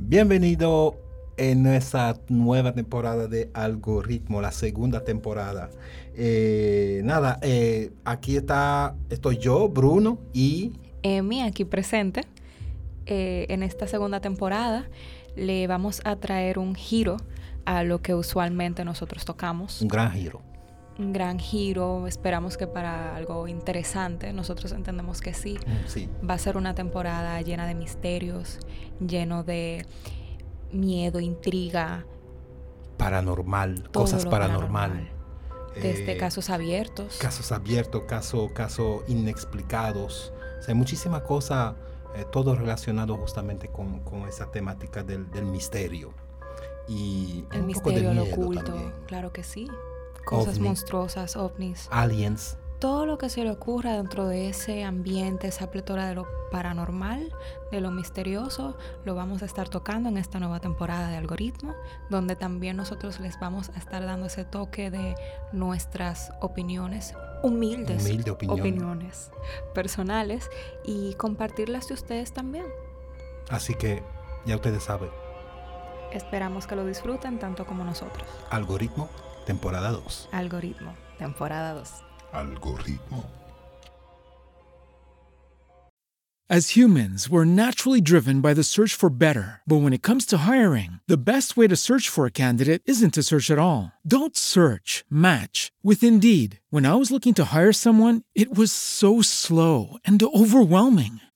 Bienvenido en nuestra nueva temporada de Algoritmo, la segunda temporada. Eh, nada, eh, aquí está, estoy yo, Bruno y... Emi, aquí presente. Eh, en esta segunda temporada le vamos a traer un giro a lo que usualmente nosotros tocamos. Un gran giro. Un gran giro, esperamos que para algo interesante, nosotros entendemos que sí. Mm, Sí. Va a ser una temporada llena de misterios, lleno de miedo, intriga, Paranormal, cosas lo paranormal. desde Eh, casos abiertos. Casos abiertos, casos caso inexplicados. O sea, hay muchísimas cosas, eh, todo relacionado justamente con, con esa temática del, del misterio. Y el un poco de misterio, lo miedo oculto, también. claro que sí. Cosas OVNI. monstruosas, ovnis. Aliens. Todo lo que se le ocurra dentro de ese ambiente, esa pletora de lo paranormal, de lo misterioso, lo vamos a estar tocando en esta nueva temporada de Algoritmo, donde también nosotros les vamos a estar dando ese toque de nuestras opiniones, humildes Humilde opinión. opiniones personales y compartirlas de ustedes también. Así que ya ustedes saben, Esperamos que lo disfruten tanto como nosotros. algoritmo, temporada 2. Algoritmo, temporada 2. Algoritmo. As humans, we're naturally driven by the search for better. But when it comes to hiring, the best way to search for a candidate isn't to search at all. Don't search, match with Indeed. When I was looking to hire someone, it was so slow and overwhelming.